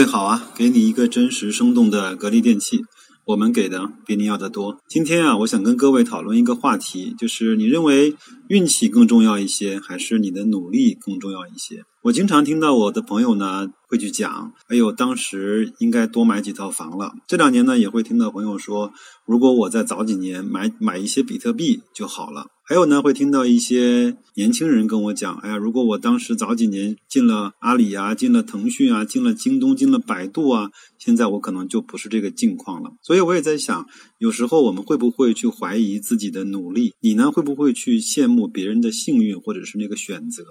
位好啊，给你一个真实生动的格力电器，我们给的比你要的多。今天啊，我想跟各位讨论一个话题，就是你认为运气更重要一些，还是你的努力更重要一些？我经常听到我的朋友呢会去讲，哎呦，当时应该多买几套房了。这两年呢，也会听到朋友说，如果我再早几年买买一些比特币就好了。还有呢，会听到一些年轻人跟我讲，哎呀，如果我当时早几年进了阿里啊，进了腾讯啊，进了京东，进了百度啊，现在我可能就不是这个境况了。所以我也在想，有时候我们会不会去怀疑自己的努力？你呢，会不会去羡慕别人的幸运或者是那个选择？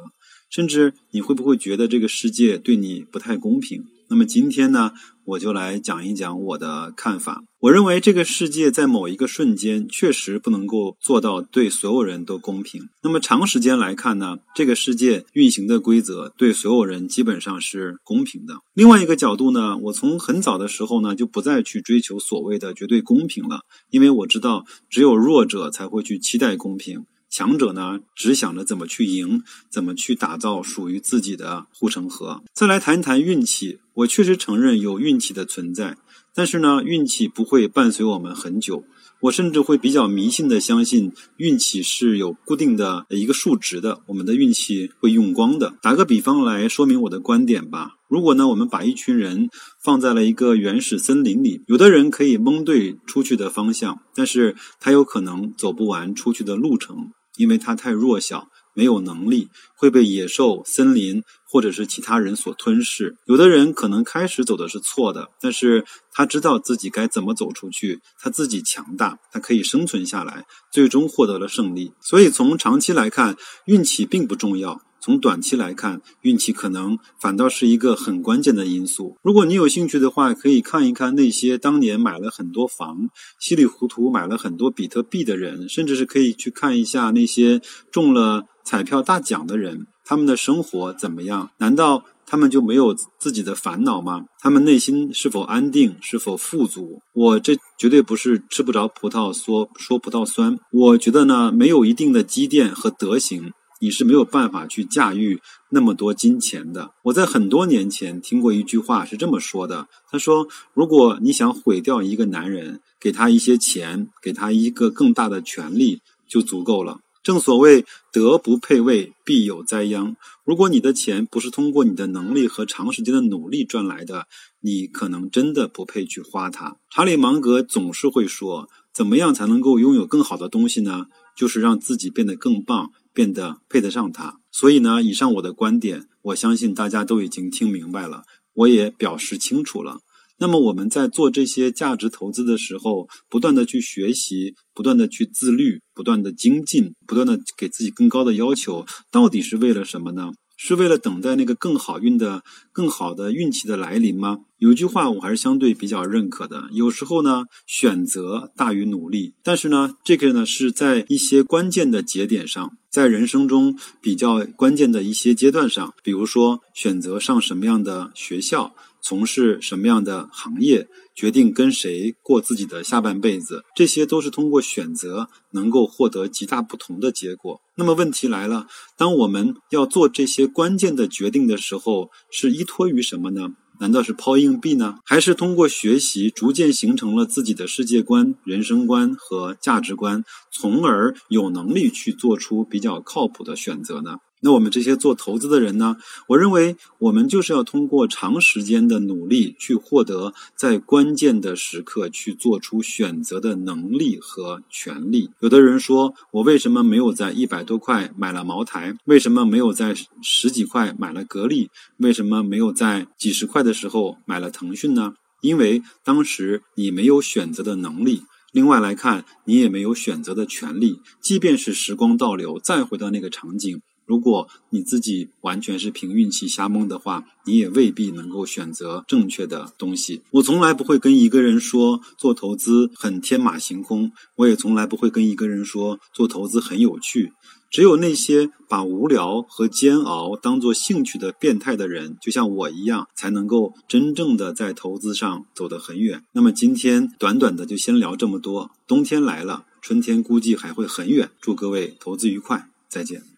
甚至你会不会觉得这个世界对你不太公平？那么今天呢，我就来讲一讲我的看法。我认为这个世界在某一个瞬间确实不能够做到对所有人都公平。那么长时间来看呢，这个世界运行的规则对所有人基本上是公平的。另外一个角度呢，我从很早的时候呢就不再去追求所谓的绝对公平了，因为我知道只有弱者才会去期待公平。强者呢，只想着怎么去赢，怎么去打造属于自己的护城河。再来谈一谈运气，我确实承认有运气的存在，但是呢，运气不会伴随我们很久。我甚至会比较迷信的相信，运气是有固定的一个数值的，我们的运气会用光的。打个比方来说明我的观点吧。如果呢，我们把一群人放在了一个原始森林里，有的人可以蒙对出去的方向，但是他有可能走不完出去的路程。因为他太弱小，没有能力，会被野兽、森林或者是其他人所吞噬。有的人可能开始走的是错的，但是他知道自己该怎么走出去，他自己强大，他可以生存下来，最终获得了胜利。所以从长期来看，运气并不重要。从短期来看，运气可能反倒是一个很关键的因素。如果你有兴趣的话，可以看一看那些当年买了很多房、稀里糊涂买了很多比特币的人，甚至是可以去看一下那些中了彩票大奖的人，他们的生活怎么样？难道他们就没有自己的烦恼吗？他们内心是否安定？是否富足？我这绝对不是吃不着葡萄说说葡萄酸。我觉得呢，没有一定的积淀和德行。你是没有办法去驾驭那么多金钱的。我在很多年前听过一句话是这么说的：他说，如果你想毁掉一个男人，给他一些钱，给他一个更大的权利就足够了。正所谓德不配位，必有灾殃。如果你的钱不是通过你的能力和长时间的努力赚来的，你可能真的不配去花它。查理芒格总是会说：怎么样才能够拥有更好的东西呢？就是让自己变得更棒。变得配得上他，所以呢，以上我的观点，我相信大家都已经听明白了，我也表示清楚了。那么我们在做这些价值投资的时候，不断的去学习，不断的去自律，不断的精进，不断的给自己更高的要求，到底是为了什么呢？是为了等待那个更好运的、更好的运气的来临吗？有一句话我还是相对比较认可的，有时候呢，选择大于努力。但是呢，这个呢是在一些关键的节点上，在人生中比较关键的一些阶段上，比如说选择上什么样的学校。从事什么样的行业，决定跟谁过自己的下半辈子，这些都是通过选择能够获得极大不同的结果。那么问题来了，当我们要做这些关键的决定的时候，是依托于什么呢？难道是抛硬币呢？还是通过学习逐渐形成了自己的世界观、人生观和价值观，从而有能力去做出比较靠谱的选择呢？那我们这些做投资的人呢？我认为我们就是要通过长时间的努力，去获得在关键的时刻去做出选择的能力和权利。有的人说，我为什么没有在一百多块买了茅台？为什么没有在十几块买了格力？为什么没有在几十块的时候买了腾讯呢？因为当时你没有选择的能力。另外来看，你也没有选择的权利。即便是时光倒流，再回到那个场景。如果你自己完全是凭运气瞎蒙的话，你也未必能够选择正确的东西。我从来不会跟一个人说做投资很天马行空，我也从来不会跟一个人说做投资很有趣。只有那些把无聊和煎熬当做兴趣的变态的人，就像我一样，才能够真正的在投资上走得很远。那么今天短短的就先聊这么多。冬天来了，春天估计还会很远。祝各位投资愉快，再见。